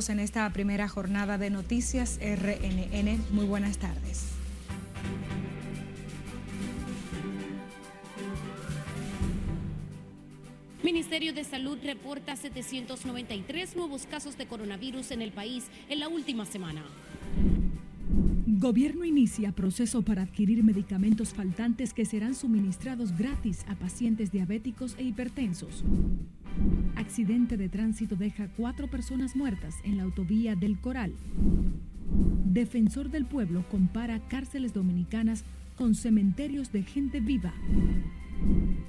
nosotros en esta primera jornada de noticias RNN. Muy buenas tardes. Ministerio de Salud reporta 793 nuevos casos de coronavirus en el país en la última semana. Gobierno inicia proceso para adquirir medicamentos faltantes que serán suministrados gratis a pacientes diabéticos e hipertensos. Accidente de tránsito deja cuatro personas muertas en la autovía del Coral. Defensor del pueblo compara cárceles dominicanas con cementerios de gente viva.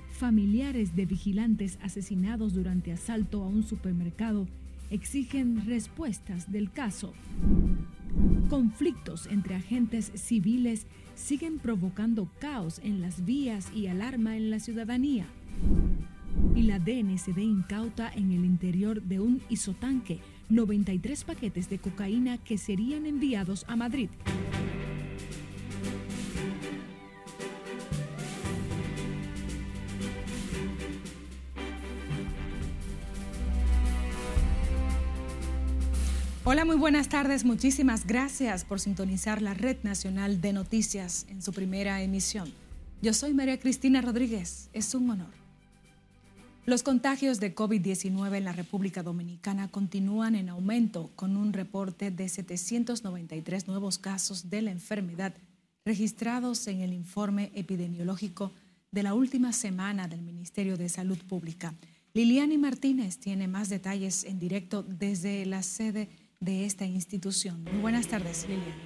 Familiares de vigilantes asesinados durante asalto a un supermercado exigen respuestas del caso. Conflictos entre agentes civiles siguen provocando caos en las vías y alarma en la ciudadanía. Y la DNCD incauta en el interior de un isotanque 93 paquetes de cocaína que serían enviados a Madrid. Hola, muy buenas tardes. Muchísimas gracias por sintonizar la Red Nacional de Noticias en su primera emisión. Yo soy María Cristina Rodríguez. Es un honor. Los contagios de COVID-19 en la República Dominicana continúan en aumento con un reporte de 793 nuevos casos de la enfermedad registrados en el informe epidemiológico de la última semana del Ministerio de Salud Pública. Liliani Martínez tiene más detalles en directo desde la sede de esta institución. Muy buenas tardes, Lilian.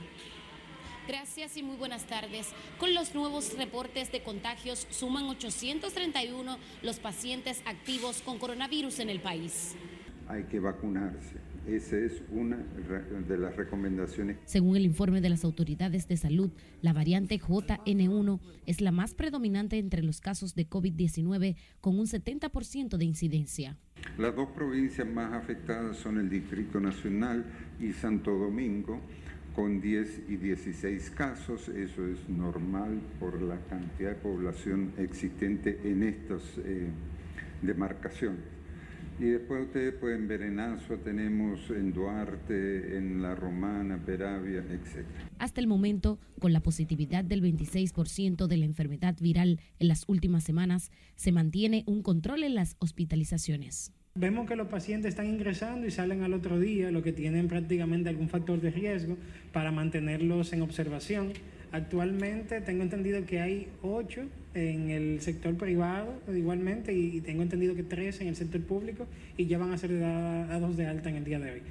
Gracias y muy buenas tardes. Con los nuevos reportes de contagios suman 831 los pacientes activos con coronavirus en el país. Hay que vacunarse. Esa es una de las recomendaciones. Según el informe de las autoridades de salud, la variante JN1 es la más predominante entre los casos de COVID-19 con un 70% de incidencia. Las dos provincias más afectadas son el Distrito Nacional y Santo Domingo, con 10 y 16 casos. Eso es normal por la cantidad de población existente en estas eh, demarcaciones. Y después ustedes pueden ver en Azua, tenemos en Duarte, en La Romana, Peravia, etc. Hasta el momento, con la positividad del 26% de la enfermedad viral en las últimas semanas, se mantiene un control en las hospitalizaciones. Vemos que los pacientes están ingresando y salen al otro día, lo que tienen prácticamente algún factor de riesgo para mantenerlos en observación. Actualmente tengo entendido que hay ocho en el sector privado igualmente y tengo entendido que tres en el sector público y ya van a ser dados de alta en el día de hoy.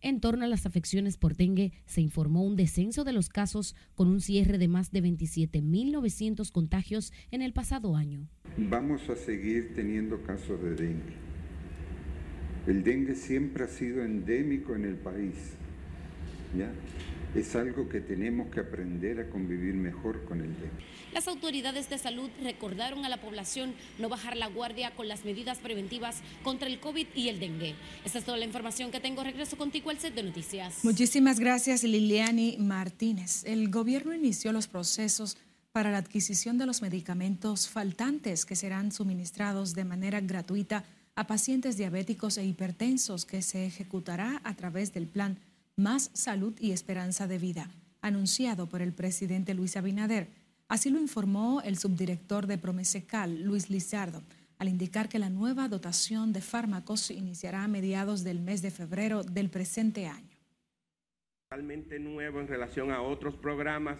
En torno a las afecciones por dengue, se informó un descenso de los casos con un cierre de más de 27.900 contagios en el pasado año. Vamos a seguir teniendo casos de dengue. El dengue siempre ha sido endémico en el país. ¿ya? es algo que tenemos que aprender a convivir mejor con el dengue. Las autoridades de salud recordaron a la población no bajar la guardia con las medidas preventivas contra el COVID y el dengue. Esta es toda la información que tengo. Regreso contigo al set de noticias. Muchísimas gracias, Liliani Martínez. El gobierno inició los procesos para la adquisición de los medicamentos faltantes que serán suministrados de manera gratuita a pacientes diabéticos e hipertensos que se ejecutará a través del plan más salud y esperanza de vida, anunciado por el presidente Luis Abinader. Así lo informó el subdirector de Promesecal, Luis Lizardo, al indicar que la nueva dotación de fármacos iniciará a mediados del mes de febrero del presente año. Totalmente nuevo en relación a otros programas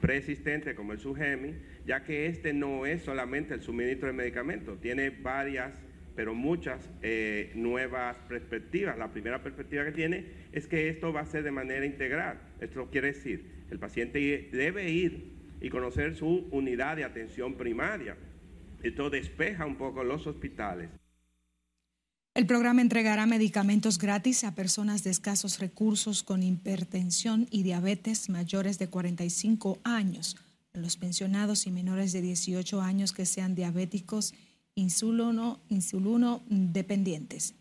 preexistentes como el SUGEMI, ya que este no es solamente el suministro de medicamentos, tiene varias pero muchas eh, nuevas perspectivas. La primera perspectiva que tiene es que esto va a ser de manera integral. Esto quiere decir, el paciente debe ir y conocer su unidad de atención primaria. Esto despeja un poco los hospitales. El programa entregará medicamentos gratis a personas de escasos recursos con hipertensión y diabetes mayores de 45 años, a los pensionados y menores de 18 años que sean diabéticos insulono, insulino dependientes.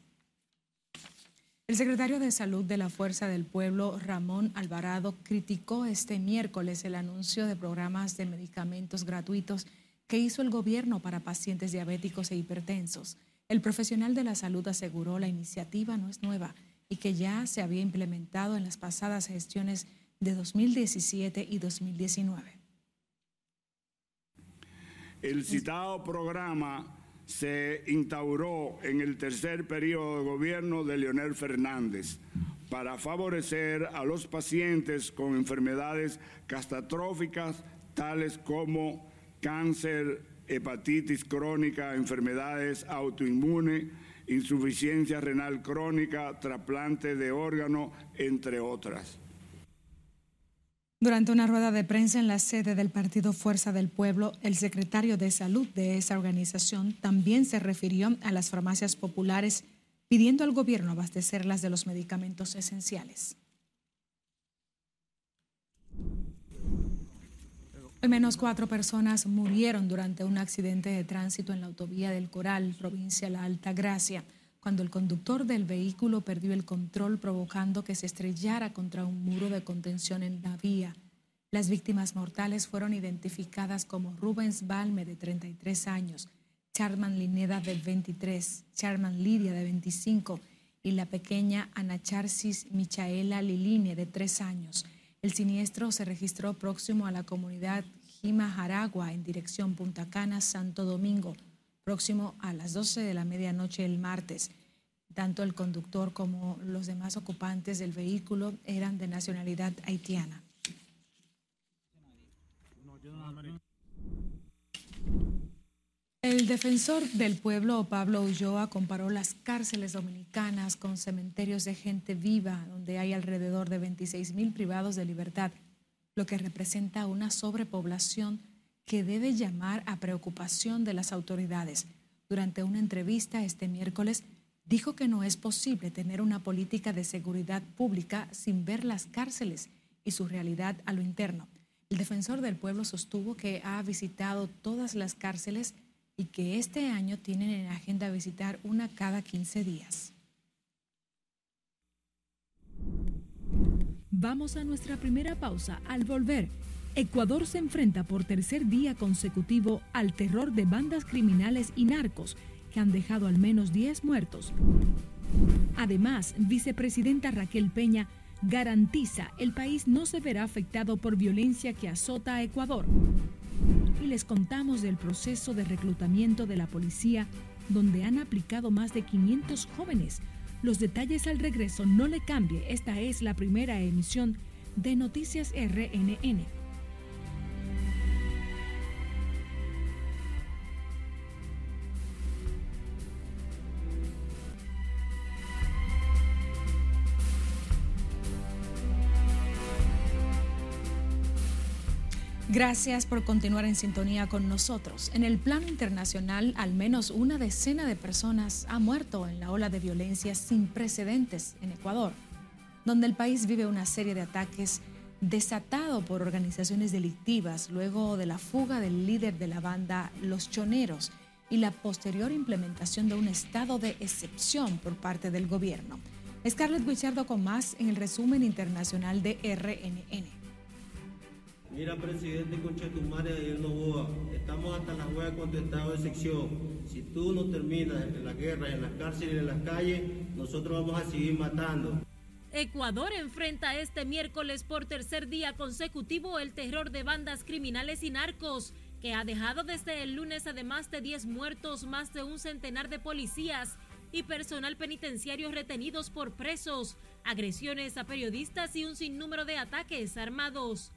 El secretario de Salud de la Fuerza del Pueblo, Ramón Alvarado, criticó este miércoles el anuncio de programas de medicamentos gratuitos que hizo el gobierno para pacientes diabéticos e hipertensos. El profesional de la salud aseguró la iniciativa no es nueva y que ya se había implementado en las pasadas gestiones de 2017 y 2019. El citado programa se instauró en el tercer periodo de gobierno de Leonel Fernández para favorecer a los pacientes con enfermedades catastróficas tales como cáncer, hepatitis crónica, enfermedades autoinmunes, insuficiencia renal crónica, trasplante de órgano, entre otras. Durante una rueda de prensa en la sede del partido Fuerza del Pueblo, el secretario de Salud de esa organización también se refirió a las farmacias populares pidiendo al gobierno abastecerlas de los medicamentos esenciales. Al menos cuatro personas murieron durante un accidente de tránsito en la autovía del Coral, provincia La Alta Gracia, cuando el conductor del vehículo perdió el control provocando que se estrellara contra un muro de contención en la vía. Las víctimas mortales fueron identificadas como Rubens Balme, de 33 años, Charman Lineda, de 23, Charman Lidia, de 25, y la pequeña Anacharsis Michaela Liline, de 3 años. El siniestro se registró próximo a la comunidad Jima Jaragua en dirección Punta Cana, Santo Domingo, próximo a las 12 de la medianoche el martes. Tanto el conductor como los demás ocupantes del vehículo eran de nacionalidad haitiana. El defensor del pueblo, Pablo Ulloa, comparó las cárceles dominicanas con cementerios de gente viva, donde hay alrededor de 26 mil privados de libertad, lo que representa una sobrepoblación que debe llamar a preocupación de las autoridades. Durante una entrevista este miércoles, dijo que no es posible tener una política de seguridad pública sin ver las cárceles y su realidad a lo interno. El defensor del pueblo sostuvo que ha visitado todas las cárceles y que este año tienen en agenda visitar una cada 15 días. Vamos a nuestra primera pausa. Al volver, Ecuador se enfrenta por tercer día consecutivo al terror de bandas criminales y narcos que han dejado al menos 10 muertos. Además, vicepresidenta Raquel Peña garantiza el país no se verá afectado por violencia que azota a Ecuador y les contamos del proceso de reclutamiento de la policía donde han aplicado más de 500 jóvenes. Los detalles al regreso no le cambie, esta es la primera emisión de Noticias RNN. Gracias por continuar en sintonía con nosotros. En el plano internacional, al menos una decena de personas ha muerto en la ola de violencia sin precedentes en Ecuador, donde el país vive una serie de ataques desatado por organizaciones delictivas luego de la fuga del líder de la banda Los Choneros y la posterior implementación de un estado de excepción por parte del gobierno. Scarlett Guichardo con más en el resumen internacional de RNN. Mira, presidente Conchetumare de Novoa, estamos hasta la hueá con tu estado de sección. Si tú no terminas en la guerra, en las cárceles y en las calles, nosotros vamos a seguir matando. Ecuador enfrenta este miércoles por tercer día consecutivo el terror de bandas criminales y narcos, que ha dejado desde el lunes además de 10 muertos, más de un centenar de policías y personal penitenciario retenidos por presos, agresiones a periodistas y un sinnúmero de ataques armados.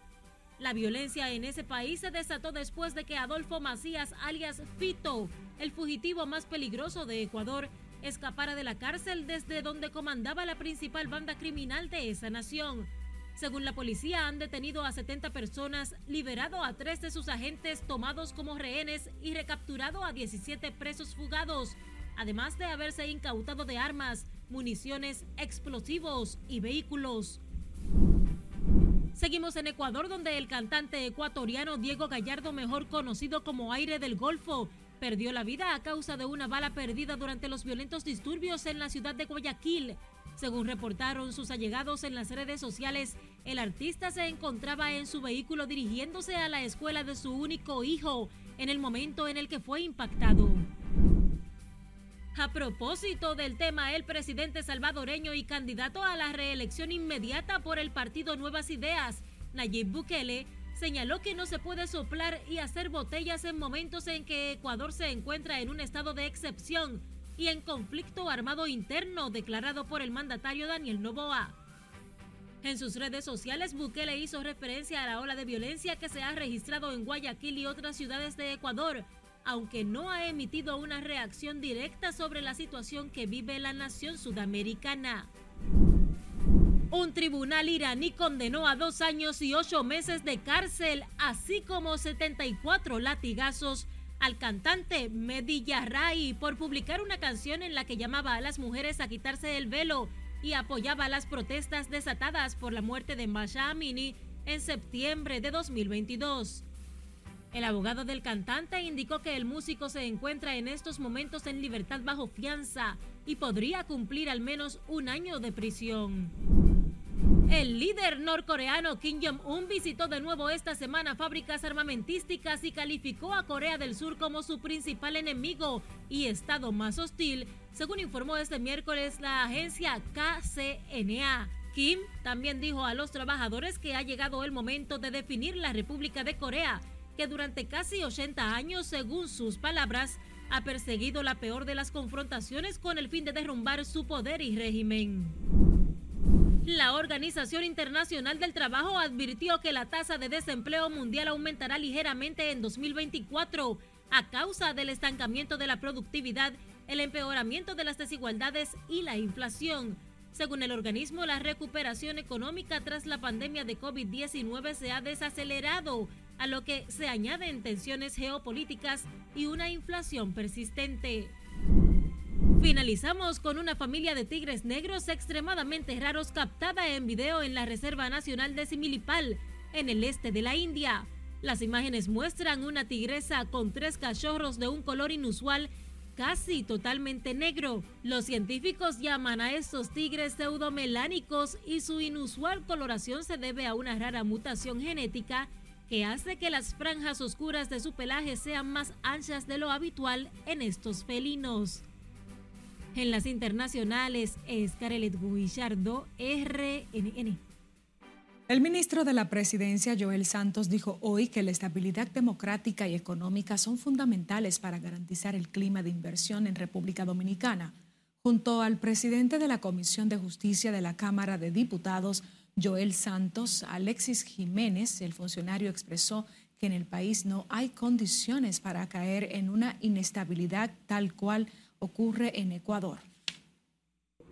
La violencia en ese país se desató después de que Adolfo Macías, alias Fito, el fugitivo más peligroso de Ecuador, escapara de la cárcel desde donde comandaba la principal banda criminal de esa nación. Según la policía, han detenido a 70 personas, liberado a tres de sus agentes tomados como rehenes y recapturado a 17 presos fugados, además de haberse incautado de armas, municiones, explosivos y vehículos. Seguimos en Ecuador, donde el cantante ecuatoriano Diego Gallardo, mejor conocido como Aire del Golfo, perdió la vida a causa de una bala perdida durante los violentos disturbios en la ciudad de Guayaquil. Según reportaron sus allegados en las redes sociales, el artista se encontraba en su vehículo dirigiéndose a la escuela de su único hijo en el momento en el que fue impactado. A propósito del tema, el presidente salvadoreño y candidato a la reelección inmediata por el partido Nuevas Ideas, Nayib Bukele, señaló que no se puede soplar y hacer botellas en momentos en que Ecuador se encuentra en un estado de excepción y en conflicto armado interno declarado por el mandatario Daniel Novoa. En sus redes sociales, Bukele hizo referencia a la ola de violencia que se ha registrado en Guayaquil y otras ciudades de Ecuador, aunque no ha emitido una reacción directa sobre la situación que vive la nación sudamericana. Un tribunal iraní condenó a dos años y ocho meses de cárcel, así como 74 latigazos al cantante Mehdi Yarray por publicar una canción en la que llamaba a las mujeres a quitarse el velo y apoyaba las protestas desatadas por la muerte de Masha Amini en septiembre de 2022. El abogado del cantante indicó que el músico se encuentra en estos momentos en libertad bajo fianza y podría cumplir al menos un año de prisión. El líder norcoreano Kim Jong-un visitó de nuevo esta semana fábricas armamentísticas y calificó a Corea del Sur como su principal enemigo y estado más hostil, según informó este miércoles la agencia KCNA. Kim también dijo a los trabajadores que ha llegado el momento de definir la República de Corea que durante casi 80 años, según sus palabras, ha perseguido la peor de las confrontaciones con el fin de derrumbar su poder y régimen. La Organización Internacional del Trabajo advirtió que la tasa de desempleo mundial aumentará ligeramente en 2024 a causa del estancamiento de la productividad, el empeoramiento de las desigualdades y la inflación. Según el organismo, la recuperación económica tras la pandemia de COVID-19 se ha desacelerado a lo que se añaden tensiones geopolíticas y una inflación persistente. Finalizamos con una familia de tigres negros extremadamente raros captada en video en la Reserva Nacional de Similipal, en el este de la India. Las imágenes muestran una tigresa con tres cachorros de un color inusual casi totalmente negro. Los científicos llaman a estos tigres pseudomelánicos y su inusual coloración se debe a una rara mutación genética que hace que las franjas oscuras de su pelaje sean más anchas de lo habitual en estos felinos. En las internacionales, Scarlett Guillardo, RNN. El ministro de la Presidencia, Joel Santos, dijo hoy que la estabilidad democrática y económica son fundamentales para garantizar el clima de inversión en República Dominicana. Junto al presidente de la Comisión de Justicia de la Cámara de Diputados, Joel Santos, Alexis Jiménez, el funcionario expresó que en el país no hay condiciones para caer en una inestabilidad tal cual ocurre en Ecuador.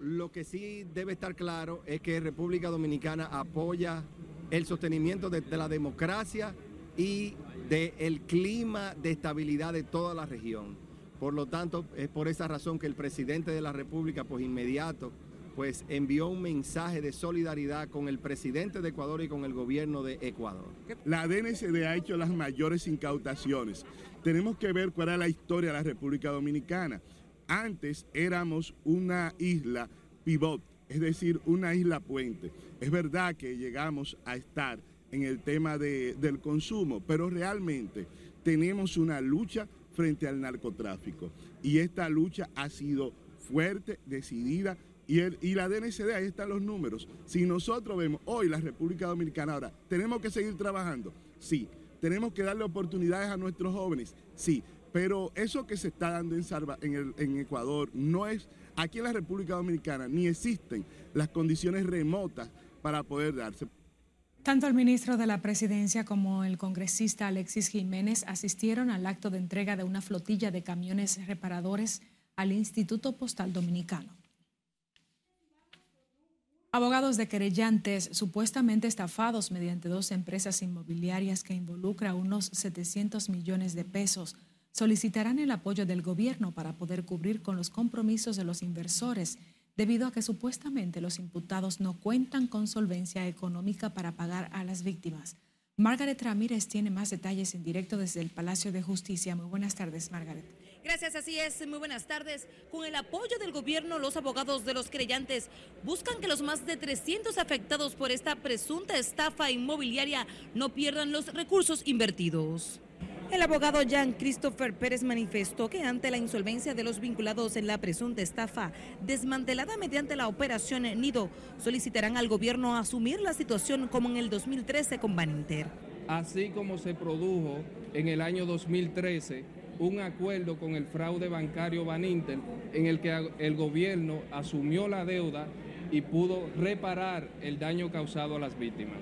Lo que sí debe estar claro es que República Dominicana apoya el sostenimiento de, la democracia y del clima de estabilidad de toda la región. Por lo tanto, es por esa razón que el presidente de la República, pues inmediato, pues envió un mensaje de solidaridad con el presidente de Ecuador y con el gobierno de Ecuador. La DNCD ha hecho las mayores incautaciones. Tenemos que ver cuál es la historia de la República Dominicana. Antes éramos una isla pivot, es decir, una isla puente. Es verdad que llegamos a estar en el tema del consumo, pero realmente tenemos una lucha frente al narcotráfico y esta lucha ha sido fuerte, decidida y, el, y la DNCD, ahí están los números. Si nosotros vemos hoy la República Dominicana, ahora, ¿tenemos que seguir trabajando? Sí. ¿Tenemos que darle oportunidades a nuestros jóvenes? Sí. Pero eso que se está dando en, en, en Ecuador no es, aquí en la República Dominicana, ni existen las condiciones remotas para poder darse. Tanto el ministro de la Presidencia como el congresista Alexis Jiménez asistieron al acto de entrega de una flotilla de camiones reparadores al Instituto Postal Dominicano. Abogados de querellantes supuestamente estafados mediante dos empresas inmobiliarias que involucra unos 700 millones de pesos solicitarán el apoyo del gobierno para poder cubrir con los compromisos de los inversores, debido a que supuestamente los imputados no cuentan con solvencia económica para pagar a las víctimas. Margaret Ramírez tiene más detalles en directo desde el Palacio de Justicia. Muy buenas tardes, Margaret. Gracias, así es. Muy buenas tardes. Con el apoyo del gobierno, los abogados de los creyentes buscan que los más de 300 afectados por esta presunta estafa inmobiliaria no pierdan los recursos invertidos. El abogado Jean Christopher Pérez manifestó que ante la insolvencia de los vinculados en la presunta estafa desmantelada mediante la operación Nido, solicitarán al gobierno asumir la situación como en el 2013 con Baninter. Así como se produjo en el año 2013 un acuerdo con el fraude bancario Baninter en el que el gobierno asumió la deuda y pudo reparar el daño causado a las víctimas.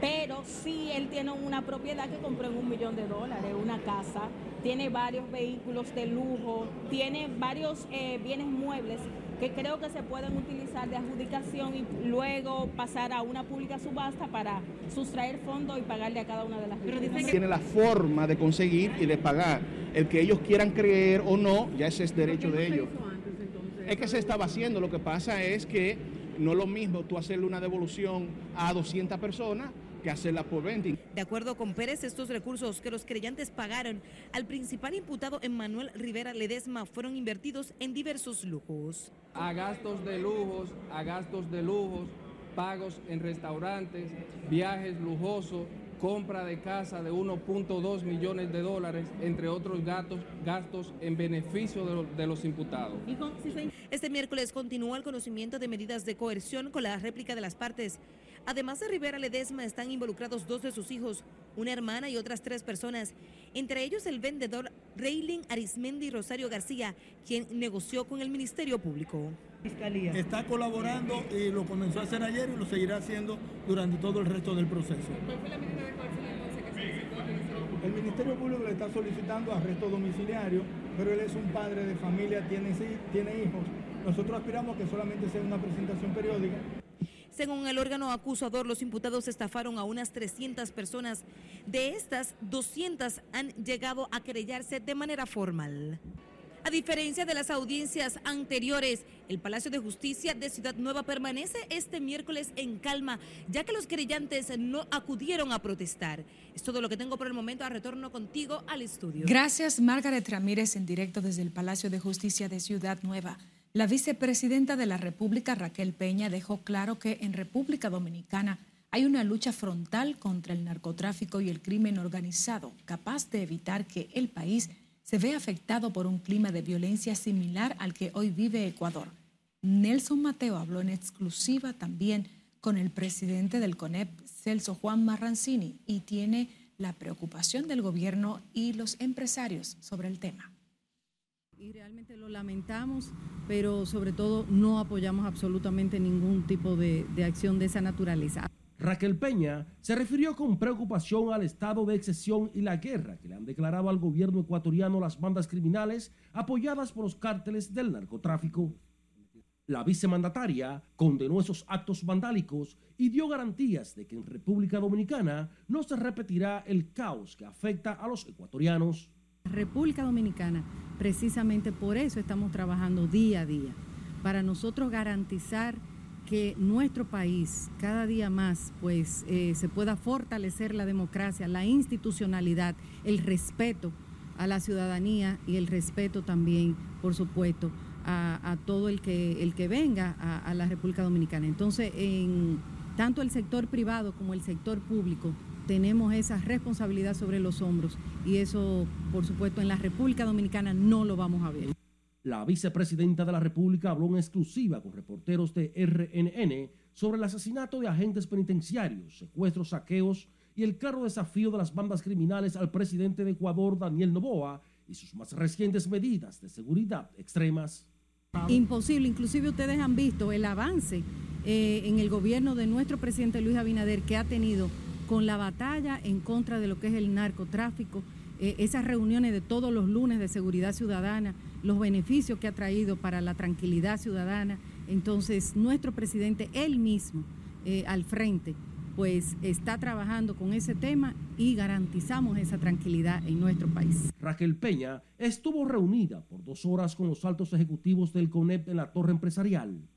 Pero sí, él tiene una propiedad que compró en un millón de dólares, una casa, tiene varios vehículos de lujo, tiene varios eh, bienes muebles que creo que se pueden utilizar de adjudicación y luego pasar a una pública subasta para sustraer fondos y pagarle a cada una de las víctimas. Tiene la forma de conseguir y de pagar. El que ellos quieran creer o no, ya ese es derecho de ellos. Es que se estaba haciendo, lo que pasa es que no es lo mismo tú hacerle una devolución a 200 personas que hacerla por 20. De acuerdo con Pérez, estos recursos que los creyentes pagaron al principal imputado Emmanuel Rivera Ledesma fueron invertidos en diversos lujos. A gastos de lujos, a gastos de lujos, pagos en restaurantes, viajes lujosos, compra de casa de 1.2 millones de dólares, entre otros gastos, gastos en beneficio de, los imputados. Este miércoles continúa el conocimiento de medidas de coerción con la réplica de las partes. Además de Rivera Ledesma, están involucrados dos de sus hijos, una hermana y otras tres personas, entre ellos el vendedor Reylin Arismendi Rosario García, quien negoció con el Ministerio Público. Está colaborando y lo comenzó a hacer ayer y lo seguirá haciendo durante todo el resto del proceso. ¿Cuál fue la medida de coerción entonces que solicitó el Ministerio Público le está solicitando arresto domiciliario, pero él es un padre de familia, tiene, tiene hijos. Nosotros aspiramos a que solamente sea una presentación periódica. Según el órgano acusador, los imputados estafaron a unas 300 personas. De estas, 200 han llegado a querellarse de manera formal. A diferencia de las audiencias anteriores, el Palacio de Justicia de Ciudad Nueva permanece este miércoles en calma, ya que los querellantes no acudieron a protestar. Es todo lo que tengo por el momento. A retorno contigo al estudio. Gracias, Margaret Ramírez, en directo desde el Palacio de Justicia de Ciudad Nueva. La vicepresidenta de la República, Raquel Peña, dejó claro que en República Dominicana hay una lucha frontal contra el narcotráfico y el crimen organizado, capaz de evitar que el país se ve afectado por un clima de violencia similar al que hoy vive Ecuador. Nelson Mateo habló en exclusiva también con el presidente del CONEP, Celso Juan Marrancini, y tiene la preocupación del gobierno y los empresarios sobre el tema. Y realmente lo lamentamos, pero sobre todo no apoyamos absolutamente ningún tipo de, de acción de esa naturaleza. Raquel Peña se refirió con preocupación al estado de excesión y la guerra que le han declarado al gobierno ecuatoriano las bandas criminales apoyadas por los cárteles del narcotráfico. La vicemandataria condenó esos actos vandálicos y dio garantías de que en República Dominicana no se repetirá el caos que afecta a los ecuatorianos. República Dominicana, precisamente por eso estamos trabajando día a día, para nosotros garantizar que nuestro país cada día más pues eh, se pueda fortalecer la democracia, la institucionalidad, el respeto a la ciudadanía y el respeto también, por supuesto, a, todo el que, el que venga a, a, la República Dominicana. Entonces, en tanto el sector privado como el sector público tenemos esa responsabilidad sobre los hombros y eso, por supuesto, en la República Dominicana no lo vamos a ver. La vicepresidenta de la República habló en exclusiva con reporteros de RNN sobre el asesinato de agentes penitenciarios, secuestros, saqueos y el claro desafío de las bandas criminales al presidente de Ecuador, Daniel Novoa, y sus más recientes medidas de seguridad extremas. Imposible, inclusive ustedes han visto el avance eh, en el gobierno de nuestro presidente Luis Abinader que ha tenido con la batalla en contra de lo que es el narcotráfico, eh, esas reuniones de todos los lunes de seguridad ciudadana, los beneficios que ha traído para la tranquilidad ciudadana. Entonces, nuestro presidente, él mismo, eh, al frente, pues está trabajando con ese tema y garantizamos esa tranquilidad en nuestro país. Raquel Peña estuvo reunida por dos horas con los altos ejecutivos del CONEP en la torre empresarial.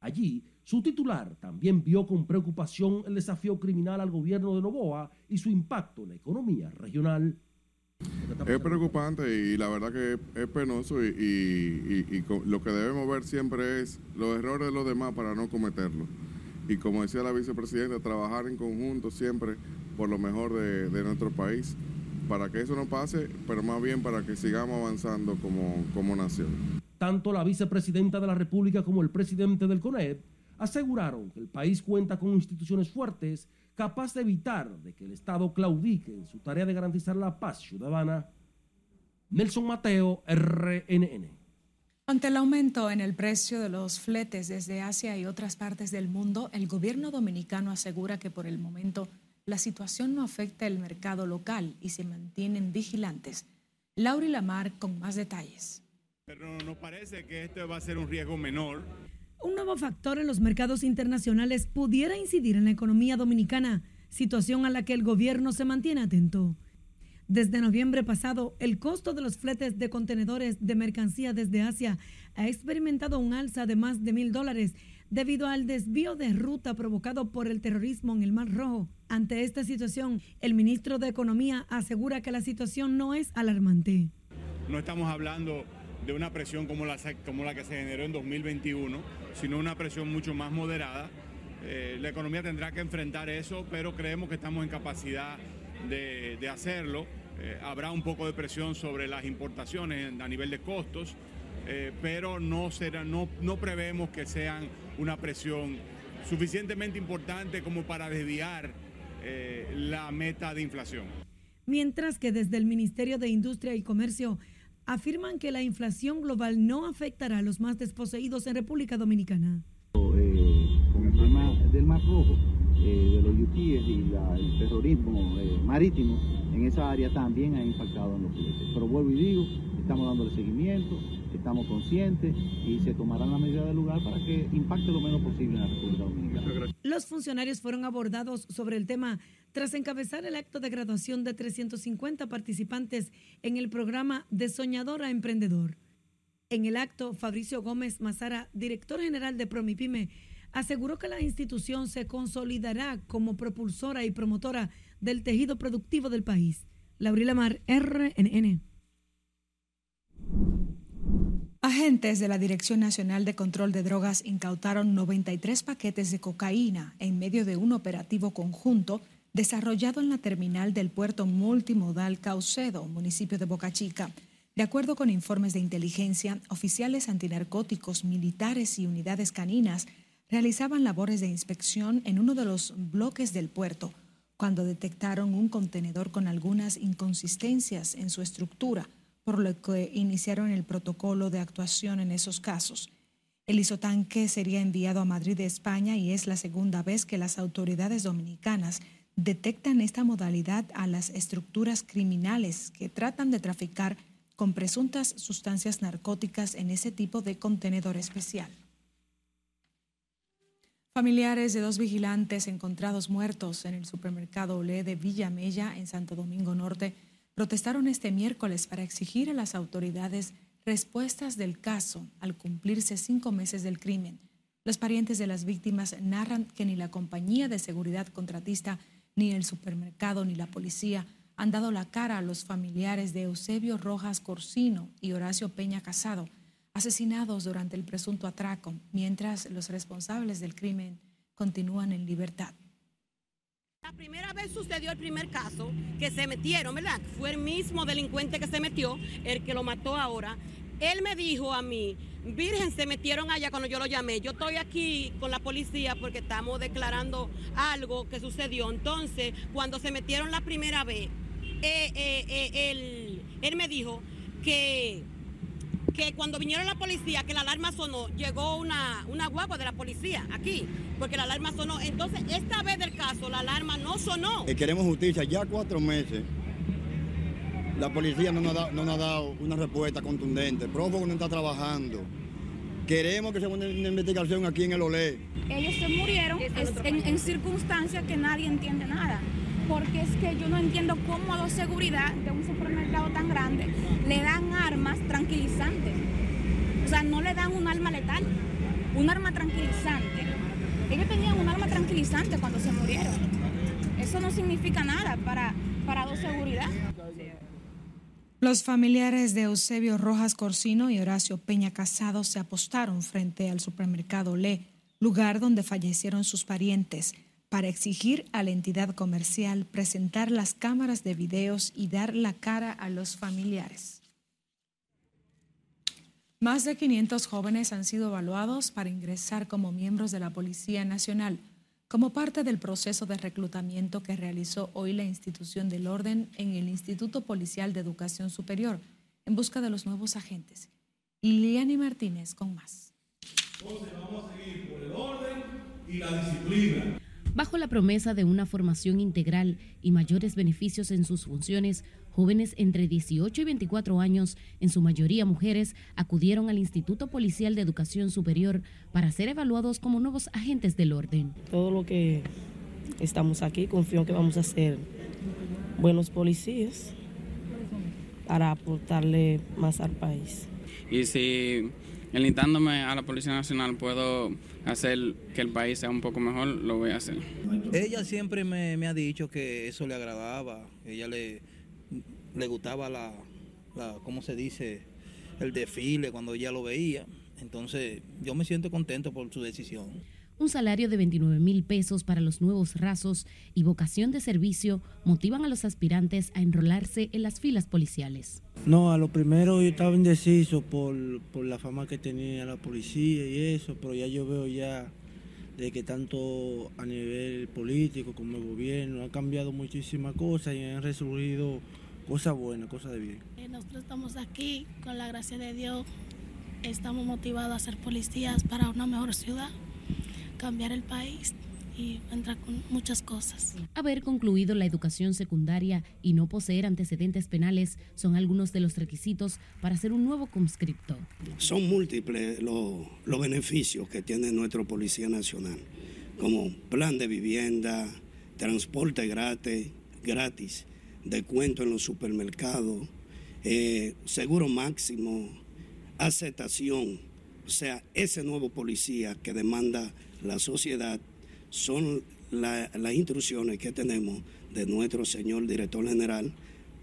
Allí, su titular también vio con preocupación el desafío criminal al gobierno de Novoa y su impacto en la economía regional. Es preocupante y la verdad que es penoso y, lo que debemos ver siempre es los errores de los demás para no cometerlos. Y como decía la vicepresidenta, trabajar en conjunto siempre por lo mejor de, nuestro país. para que eso no pase, pero más bien para que sigamos avanzando como, como nación. Tanto la vicepresidenta de la República como el presidente del CONED aseguraron que el país cuenta con instituciones fuertes capaces de evitar de que el Estado claudique en su tarea de garantizar la paz ciudadana. Nelson Mateo, RNN. Ante el aumento en el precio de los fletes desde Asia y otras partes del mundo, el gobierno dominicano asegura que por el momento la situación no afecta el mercado local y se mantienen vigilantes. Lauri Lamar con más detalles. Pero nos parece que esto va a ser un riesgo menor. Un nuevo factor en los mercados internacionales pudiera incidir en la economía dominicana, situación a la que el gobierno se mantiene atento. Desde noviembre pasado, el costo de los fletes de contenedores de mercancía desde Asia ha experimentado un alza de más de mil dólares debido al desvío de ruta provocado por el terrorismo en el Mar Rojo. Ante esta situación, el ministro de Economía asegura que la situación no es alarmante. No estamos hablando de una presión como la, como la que se generó en 2021, sino una presión mucho más moderada. Eh, la economía tendrá que enfrentar eso, pero creemos que estamos en capacidad de, de hacerlo eh, habrá un poco de presión sobre las importaciones a nivel de costos, eh, pero no, será, no, no prevemos que sean una presión suficientemente importante como para desviar la meta de inflación. Mientras que desde el Ministerio de Industria y Comercio afirman que la inflación global no afectará a los más desposeídos en República Dominicana. con el tema del Mar Rojo, de los yutíes y el terrorismo marítimo, en esa área también ha impactado en los fletes. Pero vuelvo y digo, estamos dándole seguimiento, estamos conscientes y se tomarán las medidas del lugar para que impacte lo menos posible en la República Dominicana. Los funcionarios fueron abordados sobre el tema tras encabezar el acto de graduación de 350 participantes en el programa de Soñador a Emprendedor. En el acto, Fabricio Gómez Mazara, director general de Promipyme, aseguró que la institución se consolidará como propulsora y promotora del tejido productivo del país. Laurila Mar, RNN. Agentes de la Dirección Nacional de Control de Drogas incautaron 93 paquetes de cocaína en medio de un operativo conjunto desarrollado en la terminal del puerto multimodal Caucedo, municipio de Boca Chica. De acuerdo con informes de inteligencia, oficiales antinarcóticos, militares y unidades caninas realizaban labores de inspección en uno de los bloques del puerto cuando detectaron un contenedor con algunas inconsistencias en su estructura, por lo que iniciaron el protocolo de actuación en esos casos. El isotanque sería enviado a Madrid de España y es la segunda vez que las autoridades dominicanas detectan esta modalidad a las estructuras criminales que tratan de traficar con presuntas sustancias narcóticas en ese tipo de contenedor especial. Familiares de dos vigilantes encontrados muertos en el supermercado Olé de Villa Mella, en Santo Domingo Norte, protestaron este miércoles para exigir a las autoridades respuestas del caso al cumplirse cinco meses del crimen. Los parientes de las víctimas narran que ni la compañía de seguridad contratista, ni el supermercado, ni la policía han dado la cara a los familiares de Eusebio Rojas Corsino y Horacio Peña Casado, asesinados durante el presunto atraco, mientras los responsables del crimen continúan en libertad. La primera vez sucedió el primer caso que se metieron, ¿verdad? Fue el mismo delincuente que se metió, el que lo mató ahora. Él me dijo a mí, Virgen, se metieron allá cuando yo lo llamé. Yo estoy aquí con la policía porque estamos declarando algo que sucedió. Entonces, cuando se metieron la primera vez, eh, eh, eh, él, él me dijo que que cuando vinieron la policía, que la alarma sonó, llegó una, una guagua de la policía aquí, porque la alarma sonó. Entonces, esta vez del caso, la alarma no sonó. Eh, queremos justicia, ya cuatro meses. La policía no nos, ha, no nos ha dado una respuesta contundente. El prófugo no está trabajando. Queremos que se haga una investigación aquí en el OLE. Ellos se murieron en, en circunstancias que nadie entiende nada porque es que yo no entiendo cómo la seguridad de un supermercado tan grande le dan armas tranquilizantes. O sea, no le dan un arma letal, un arma tranquilizante. Ellos tenían un arma tranquilizante cuando se murieron. Eso no significa nada para, para dos seguridad. Los familiares de Eusebio Rojas Corsino y Horacio Peña Casado se apostaron frente al supermercado Le, lugar donde fallecieron sus parientes para exigir a la entidad comercial presentar las cámaras de videos y dar la cara a los familiares. Más de 500 jóvenes han sido evaluados para ingresar como miembros de la Policía Nacional, como parte del proceso de reclutamiento que realizó hoy la institución del orden en el Instituto Policial de Educación Superior, en busca de los nuevos agentes. Liliani Martínez con más. Entonces vamos a seguir por el orden y la disciplina. Bajo la promesa de una formación integral y mayores beneficios en sus funciones, jóvenes entre 18 y 24 años, en su mayoría mujeres, acudieron al Instituto Policial de Educación Superior para ser evaluados como nuevos agentes del orden. Todo lo que estamos aquí, confío que vamos a ser buenos policías para aportarle más al país. Y si enlistándome a la Policía Nacional puedo hacer que el país sea un poco mejor, lo voy a hacer. Ella siempre me, me ha dicho que eso le agradaba, ella le, le gustaba la, la, ¿cómo se dice? El desfile cuando ella lo veía. Entonces yo me siento contento por su decisión. Un salario de 29 mil pesos para los nuevos rasos y vocación de servicio motivan a los aspirantes a enrolarse en las filas policiales. No, a lo primero yo estaba indeciso por, por la fama que tenía la policía y eso, pero ya yo veo ya de que tanto a nivel político como el gobierno ha cambiado muchísimas cosas y han resurgido cosas buenas, cosas de bien. Eh, nosotros estamos aquí con la gracia de Dios, estamos motivados a ser policías para una mejor ciudad cambiar el país y entrar con muchas cosas. Haber concluido la educación secundaria y no poseer antecedentes penales son algunos de los requisitos para ser un nuevo conscripto. Son múltiples los, los beneficios que tiene nuestro Policía Nacional, como plan de vivienda, transporte gratis, gratis descuento en los supermercados, eh, seguro máximo, aceptación. O sea, ese nuevo policía que demanda la sociedad son las instrucciones que tenemos de nuestro señor director general,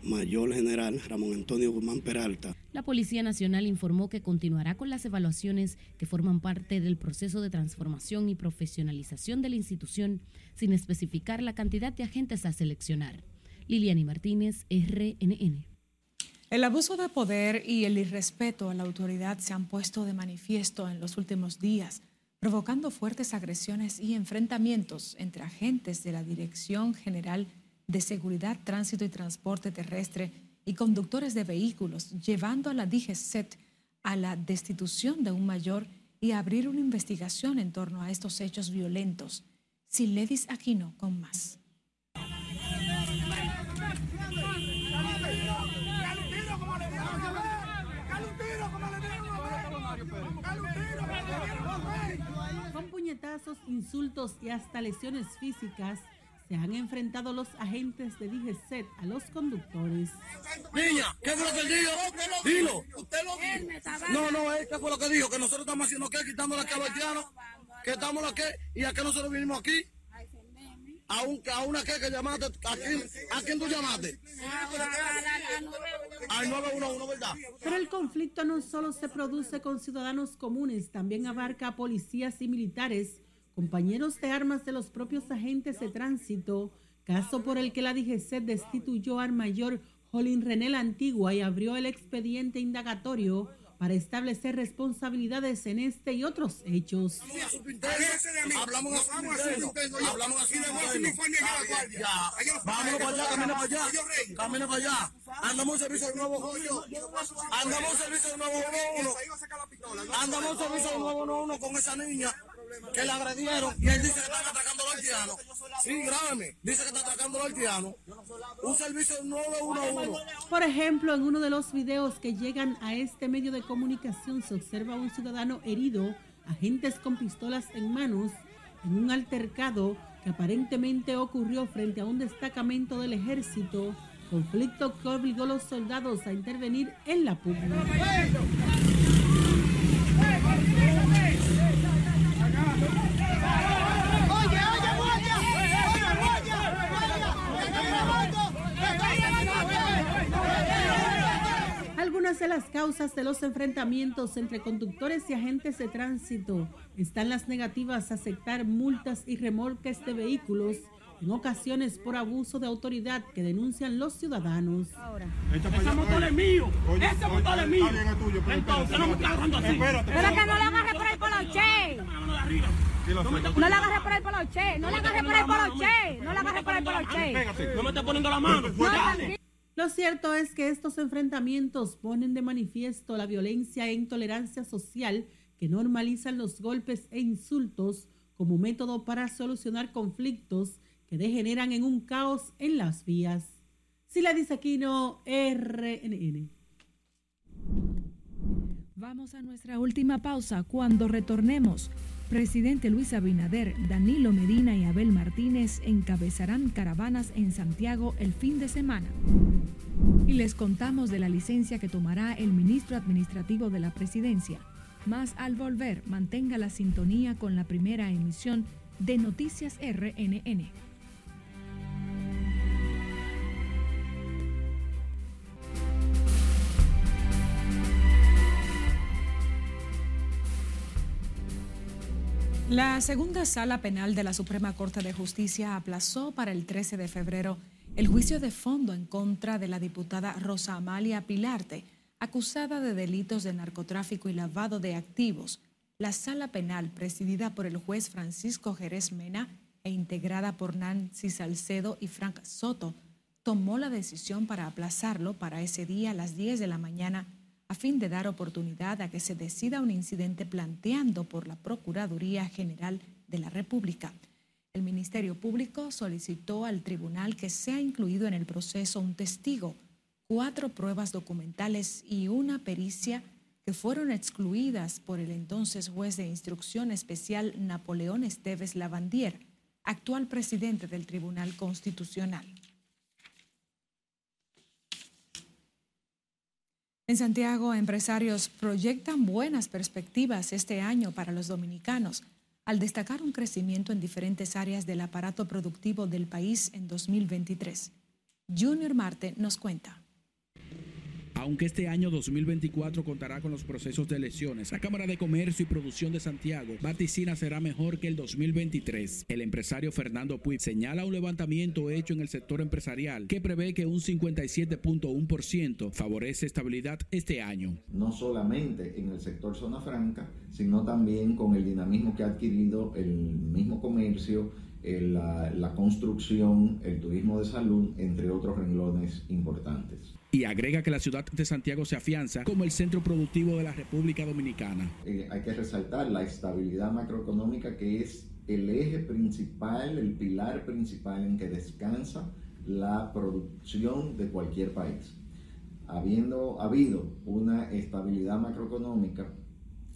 mayor general Ramón Antonio Guzmán Peralta. La Policía Nacional informó que continuará con las evaluaciones que forman parte del proceso de transformación y profesionalización de la institución, sin especificar la cantidad de agentes a seleccionar. Liliani Martínez, RNN. El abuso de poder y el irrespeto a la autoridad se han puesto de manifiesto en los últimos días provocando fuertes agresiones y enfrentamientos entre agentes de la Dirección General de Seguridad, Tránsito y Transporte Terrestre y conductores de vehículos, llevando a la DGCET a la destitución de un mayor y abrir una investigación en torno a estos hechos violentos. Siledis Aquino con más. Puñetazos, insultos y hasta lesiones físicas se han enfrentado los agentes de DGCET a los conductores. Niña, ¿qué fue lo que dijo? Dilo. No, no, ¿eh? ¿qué fue lo que dijo? Que nosotros estamos haciendo qué, quitando la cabeza que estamos la qué, y a qué nosotros vinimos aquí. A, un, a una que, que llamaste, ¿a quién, ¿a quién tú llamaste? Al 911, ¿verdad? Pero el conflicto no solo se produce con ciudadanos comunes, también abarca a policías y militares, compañeros de armas de los propios agentes de tránsito, caso por el que la DGC destituyó al mayor Jolín René la Antigua y abrió el expediente indagatorio para establecer responsabilidades en este y otros hechos. Hablamos así, de Vámonos para allá, camina para allá, camina para allá. Andamos en servicio de nuevo joyo. Andamos en servicio de nuevo uno. Andamos en servicio de nuevo uno con esa niña que la agredieron y él dice que están atacando al haitiano. Sí, grábeme. Dice que está atacando al haitiano. Un servicio 911. Por ejemplo, en uno de los videos que llegan a este medio de comunicación se observa a un ciudadano herido, agentes con pistolas en manos, en un altercado que aparentemente ocurrió frente a un destacamento del ejército, conflicto que obligó a los soldados a intervenir en la pugna. Algunas Entre las causas de los enfrentamientos entre conductores y agentes de tránsito están las negativas a aceptar multas y remolques de vehículos en ocasiones por abuso de autoridad que denuncian los ciudadanos. Ese motor es mío. Ese motor es mío. Entonces no me está agarrando así. Pero que no le agarre por el poloche. No le agarre por el poloche. No le agarre por el poloche. No le agarre por el poloche. No me está poniendo la mano. Lo cierto es que estos enfrentamientos ponen de manifiesto la violencia e intolerancia social que normalizan los golpes e insultos como método para solucionar conflictos que degeneran en un caos en las vías. Sila Aquino, RNN. Vamos a nuestra última pausa. Cuando retornemos, presidente Luis Abinader, Danilo Medina y Abel Martínez encabezarán caravanas en Santiago el fin de semana. Y les contamos de la licencia que tomará el ministro administrativo de la presidencia. Más al volver, mantenga la sintonía con la primera emisión de Noticias RNN. La segunda sala penal de la Suprema Corte de Justicia aplazó para el 13 de febrero el juicio de fondo en contra de la diputada Rosa Amalia Pilarte, acusada de delitos de narcotráfico y lavado de activos. La sala penal, presidida por el juez Francisco Jerez Mena e integrada por Nancy Salcedo y Frank Soto, tomó la decisión para aplazarlo para ese día a las 10 de la mañana a fin de dar oportunidad a que se decida un incidente planteando por la Procuraduría General de la República. El Ministerio Público solicitó al tribunal que sea incluido en el proceso un testigo, cuatro pruebas documentales y una pericia que fueron excluidas por el entonces juez de instrucción especial Napoleón Esteves Lavandier, actual presidente del Tribunal Constitucional. En Santiago, empresarios proyectan buenas perspectivas este año para los dominicanos, al destacar un crecimiento en diferentes áreas del aparato productivo del país en 2023. Junior Marte nos cuenta. Aunque este año 2024 contará con los procesos de elecciones, la Cámara de Comercio y Producción de Santiago vaticina será mejor que el 2023. El empresario Fernando Puig señala un levantamiento hecho en el sector empresarial que prevé que un 57.1% favorece estabilidad este año. No solamente en el sector zona franca, sino también con el dinamismo que ha adquirido el mismo comercio, la, la construcción, el turismo de salud, entre otros renglones importantes y agrega que la ciudad de Santiago se afianza como el centro productivo de la República Dominicana. Eh, hay que resaltar la estabilidad macroeconómica que es el eje principal, el pilar principal en que descansa la producción de cualquier país. Habiendo habido una estabilidad macroeconómica,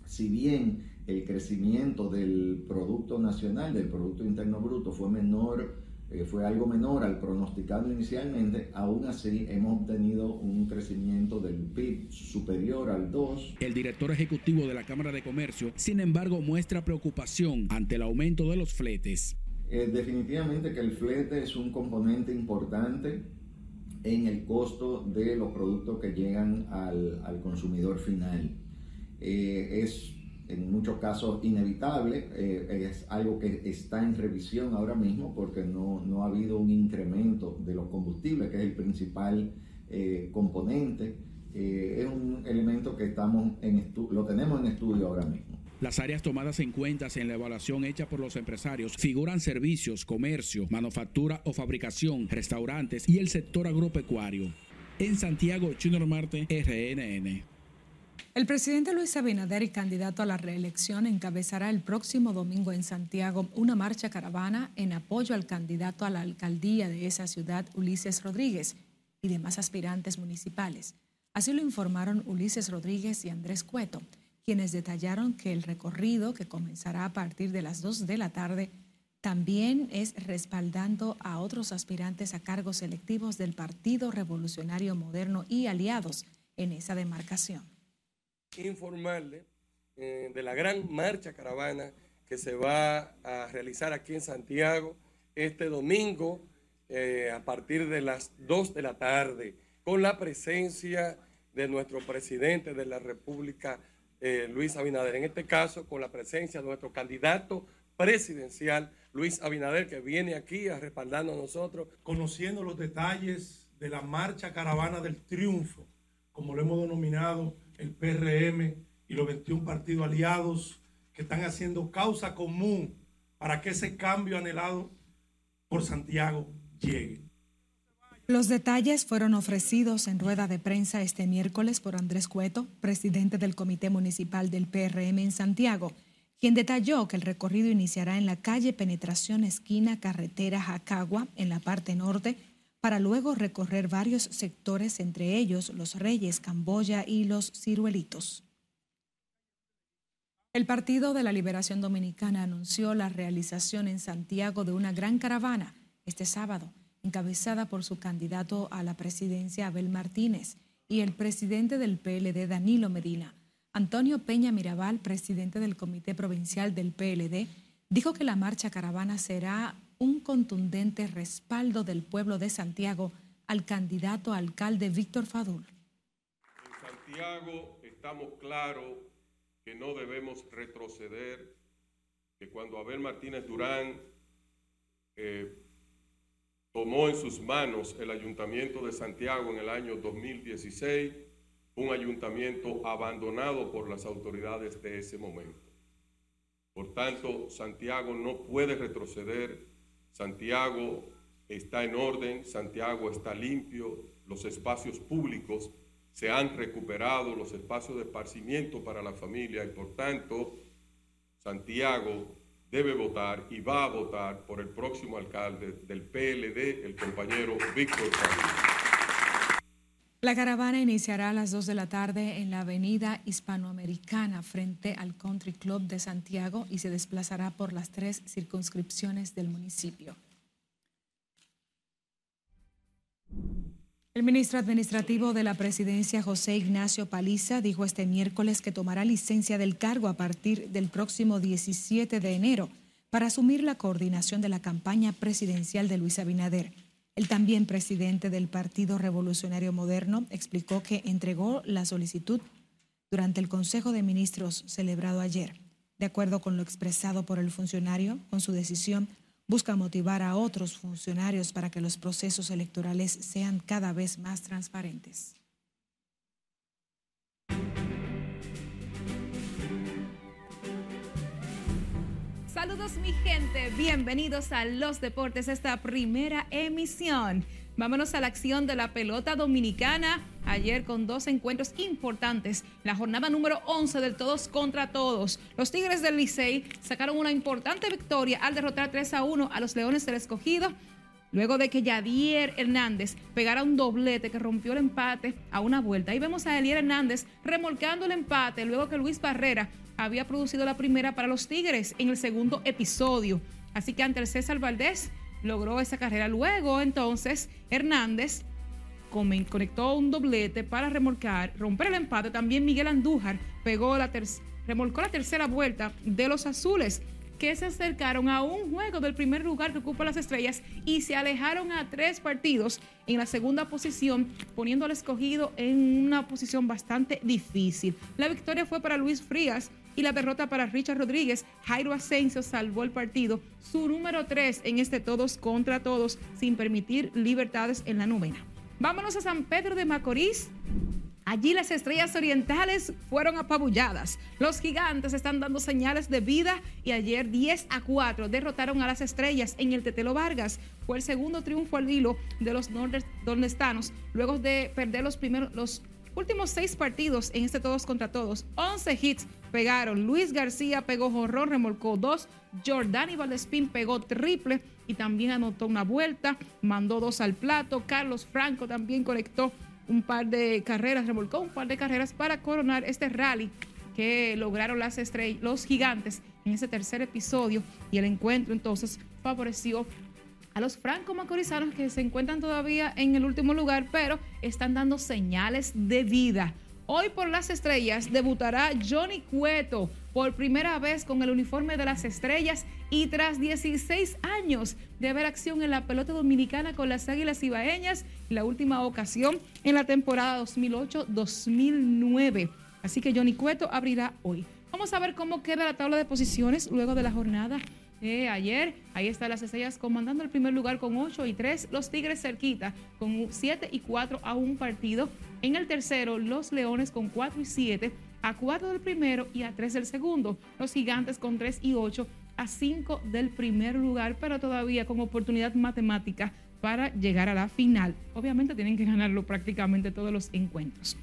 si bien el crecimiento del Producto Nacional, del Producto Interno Bruto, fue menor eh, fue algo menor al pronosticado inicialmente, aún así hemos tenido un crecimiento del PIB superior al 2. El director ejecutivo de la Cámara de Comercio, sin embargo, muestra preocupación ante el aumento de los fletes. Eh, definitivamente que el flete es un componente importante en el costo de los productos que llegan al, al consumidor final. Eh, es en muchos casos inevitable, eh, es algo que está en revisión ahora mismo porque no, no, ha habido un incremento de los combustibles, que es el principal eh, componente. Eh, es un elemento que estamos en lo tenemos en estudio ahora mismo. Las áreas tomadas en cuenta en la evaluación hecha por los empresarios figuran servicios, comercio, manufactura o fabricación, restaurantes y el sector agropecuario. En Santiago, Chino Marte, RNN. El presidente Luis Abinader y candidato a la reelección encabezará el próximo domingo en Santiago una marcha caravana en apoyo al candidato a la alcaldía de esa ciudad, Ulises Rodríguez, y demás aspirantes municipales. Así lo informaron Ulises Rodríguez y Andrés Cueto, quienes detallaron que el recorrido, que comenzará a partir de las 2 de la tarde, también es respaldando a otros aspirantes a cargos electivos del Partido Revolucionario Moderno y aliados en esa demarcación informarle eh, de la gran marcha caravana que se va a realizar aquí en Santiago este domingo eh, a partir de las 2 de la tarde, con la presencia de nuestro presidente de la República, eh, Luis Abinader. En este caso, con la presencia de nuestro candidato presidencial, Luis Abinader, que viene aquí a respaldarnos a nosotros. Conociendo los detalles de la marcha caravana del triunfo, como lo hemos denominado el PRM y los 21 partidos aliados que están haciendo causa común para que ese cambio anhelado por Santiago llegue. Los detalles fueron ofrecidos en rueda de prensa este miércoles por Andrés Cueto, presidente del Comité Municipal del PRM en Santiago, quien detalló que el recorrido iniciará en la calle Penetración Esquina Carretera Jacagua, en la parte norte, para luego recorrer varios sectores, entre ellos Los Reyes, Camboya y Los Ciruelitos. El Partido de la Liberación Dominicana anunció la realización en Santiago de una gran caravana este sábado encabezada por su candidato a la presidencia Abel Martínez y el presidente del PLD Danilo Medina. Antonio Peña Mirabal, presidente del Comité Provincial del PLD, dijo que la marcha caravana será un contundente respaldo del pueblo de Santiago al candidato alcalde Víctor Fadul. En Santiago estamos claros que no debemos retroceder, que cuando Abel Martínez Durán eh, tomó en sus manos el ayuntamiento de Santiago en el año 2016, un ayuntamiento abandonado por las autoridades de ese momento. Por tanto, Santiago no puede retroceder, Santiago está en orden, Santiago está limpio, los espacios públicos se han recuperado, los espacios de esparcimiento para la familia y por tanto, Santiago debe votar y va a votar por el próximo alcalde del PLD, el compañero Víctor La caravana iniciará a las 2 de la tarde en la avenida hispanoamericana frente al Country Club de Santiago y se desplazará por las tres circunscripciones del municipio. El ministro administrativo de la presidencia, José Ignacio Paliza, dijo este miércoles que tomará licencia del cargo a partir del próximo 17 de enero para asumir la coordinación de la campaña presidencial de Luis Abinader. El también presidente del Partido Revolucionario Moderno explicó que entregó la solicitud durante el Consejo de Ministros celebrado ayer. De acuerdo con lo expresado por el funcionario, con su decisión busca motivar a otros funcionarios para que los procesos electorales sean cada vez más transparentes. Saludos mi gente, bienvenidos a Los Deportes, esta primera emisión. Vámonos a la acción de la pelota dominicana. Ayer con dos encuentros importantes. La jornada número 11 del todos contra todos. Los Tigres del Licey sacaron una importante victoria al derrotar 3 a 1 a los Leones del Escogido. Luego de que Yadier Hernández pegara un doblete que rompió el empate a una vuelta. Ahí vemos a Elier Hernández remolcando el empate luego que Luis Barrera había producido la primera para los Tigres en el segundo episodio. Así que ante el César Valdés logró esa carrera. Luego, entonces, Hernández conectó un doblete para remolcar, romper el empate. También Miguel Andújar pegó la remolcó la tercera vuelta de los azules que se acercaron a un juego del primer lugar que ocupa las estrellas y se alejaron a tres partidos en la segunda posición, poniendo al escogido en una posición bastante difícil. La victoria fue para Luis Frías y la derrota para Richard Rodríguez. Jairo Asensio salvó el partido, su número tres en este todos contra todos, sin permitir libertades en la novena. Vámonos a San Pedro de Macorís. Allí las estrellas orientales fueron apabulladas. Los gigantes están dando señales de vida y ayer 10 a 4 derrotaron a las estrellas en el Tetelo Vargas. Fue el segundo triunfo al hilo de los nordestanos luego de perder los primeros los últimos seis partidos en este todos contra todos. 11 hits pegaron. Luis García pegó jorrón, remolcó dos. Jordani Valdespín pegó triple y también anotó una vuelta. Mandó dos al plato. Carlos Franco también conectó un par de carreras, remolcó un par de carreras para coronar este rally que lograron las estrellas, los gigantes en ese tercer episodio y el encuentro entonces favoreció a los franco-macorizanos que se encuentran todavía en el último lugar, pero están dando señales de vida. Hoy por las estrellas debutará Johnny Cueto por primera vez con el uniforme de las estrellas y tras 16 años de ver acción en la pelota dominicana con las Águilas Ibaeñas, la última ocasión en la temporada 2008-2009. Así que Johnny Cueto abrirá hoy. Vamos a ver cómo queda la tabla de posiciones luego de la jornada eh, ayer. Ahí están las estrellas comandando el primer lugar con 8 y 3. Los Tigres cerquita con 7 y 4 a un partido. En el tercero, los Leones con 4 y 7 a 4 del primero y a 3 del segundo. Los Gigantes con 3 y 8 a 5 del primer lugar, pero todavía con oportunidad matemática para llegar a la final. Obviamente tienen que ganarlo prácticamente todos los encuentros.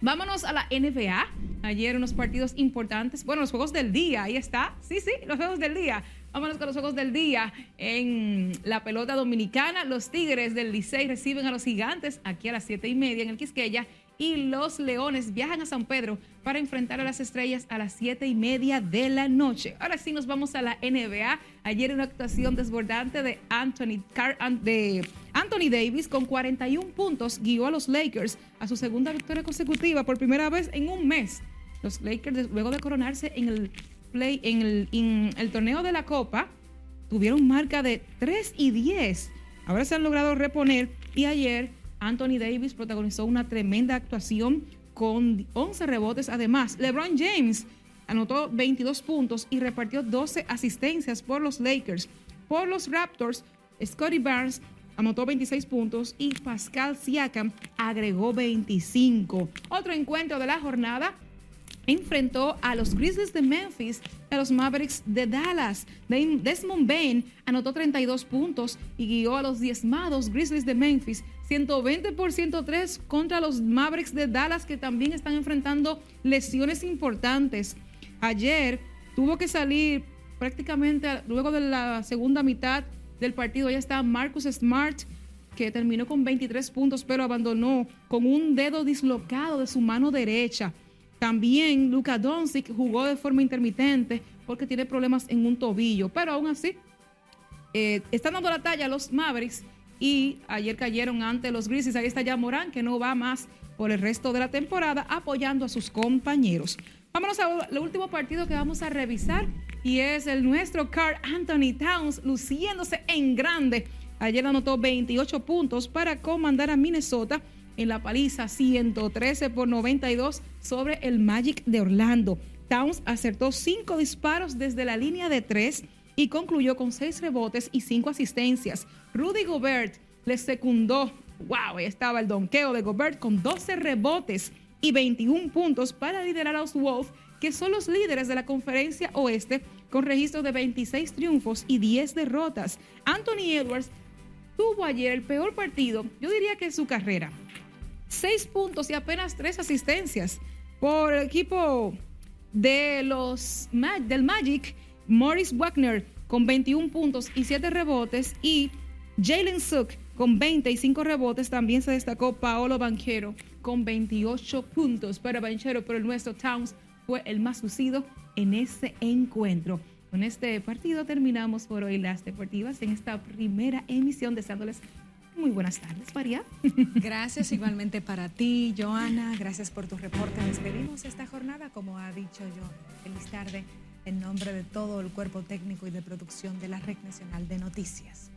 Vámonos a la NBA. Ayer unos partidos importantes. Bueno, los juegos del día, ahí está. Sí, sí, los juegos del día. Vámonos con los juegos del día. En la pelota dominicana, los Tigres del Licey reciben a los Gigantes aquí a las 7 y media en el Quisqueya y los Leones viajan a San Pedro para enfrentar a las estrellas a las 7 y media de la noche. Ahora sí nos vamos a la NBA. Ayer una actuación desbordante de Anthony, de Anthony Davis con 41 puntos guió a los Lakers a su segunda victoria consecutiva por primera vez en un mes. Los Lakers, luego de coronarse en el, play, en el, torneo de la Copa, tuvieron marca de 3 y 10. Ahora se han logrado reponer y ayer Anthony Davis protagonizó una tremenda actuación con 11 rebotes. Además, LeBron James anotó 22 puntos y repartió 12 asistencias por los Lakers. Por los Raptors, Scotty Barnes anotó 26 puntos y Pascal Siakam agregó 25. Otro encuentro de la jornada enfrentó a los Grizzlies de Memphis y a los Mavericks de Dallas. Desmond Bain anotó 32 puntos y guió a los diezmados Grizzlies de Memphis 120 por 103 contra los Mavericks de Dallas que también están enfrentando lesiones importantes. Ayer tuvo que salir prácticamente luego de la segunda mitad del partido. Ya está Marcus Smart que terminó con 23 puntos pero abandonó con un dedo dislocado de su mano derecha. También Luka Doncic jugó de forma intermitente porque tiene problemas en un tobillo, pero aún así eh, están dando la talla los Mavericks y ayer cayeron ante los Grizzlies. Ahí está ya Morán, que no va más por el resto de la temporada apoyando a sus compañeros. Vámonos al último partido que vamos a revisar y es el nuestro Carl Anthony Towns luciéndose en grande. Ayer anotó 28 puntos para comandar a Minnesota en la paliza 113 por 92 sobre el Magic de Orlando. Towns acertó cinco disparos desde la línea de tres y concluyó con seis rebotes y cinco asistencias. Rudy Gobert le secundó. ¡Wow! Ahí estaba el donqueo de Gobert con 12 rebotes y 21 puntos para liderar a los Wolves, que son los líderes de la conferencia oeste con registro de 26 triunfos y 10 derrotas. Anthony Edwards tuvo ayer el peor partido, yo diría que en su carrera. 6 puntos y apenas 3 asistencias por el equipo de los del Magic Morris Wagner con 21 puntos y 7 rebotes y Jalen Suk con 25 rebotes. También se destacó Paolo Banchero con 28 puntos para Banchero, pero el nuestro Towns fue el más lucido en ese encuentro. Con este partido terminamos por hoy las deportivas en esta primera emisión, deseándoles muy buenas tardes, María. Gracias igualmente para ti, Joana. Gracias por tu reporte. Despedimos esta jornada, como ha dicho yo. Feliz tarde en nombre de todo el cuerpo técnico y de producción de la Red Nacional de Noticias.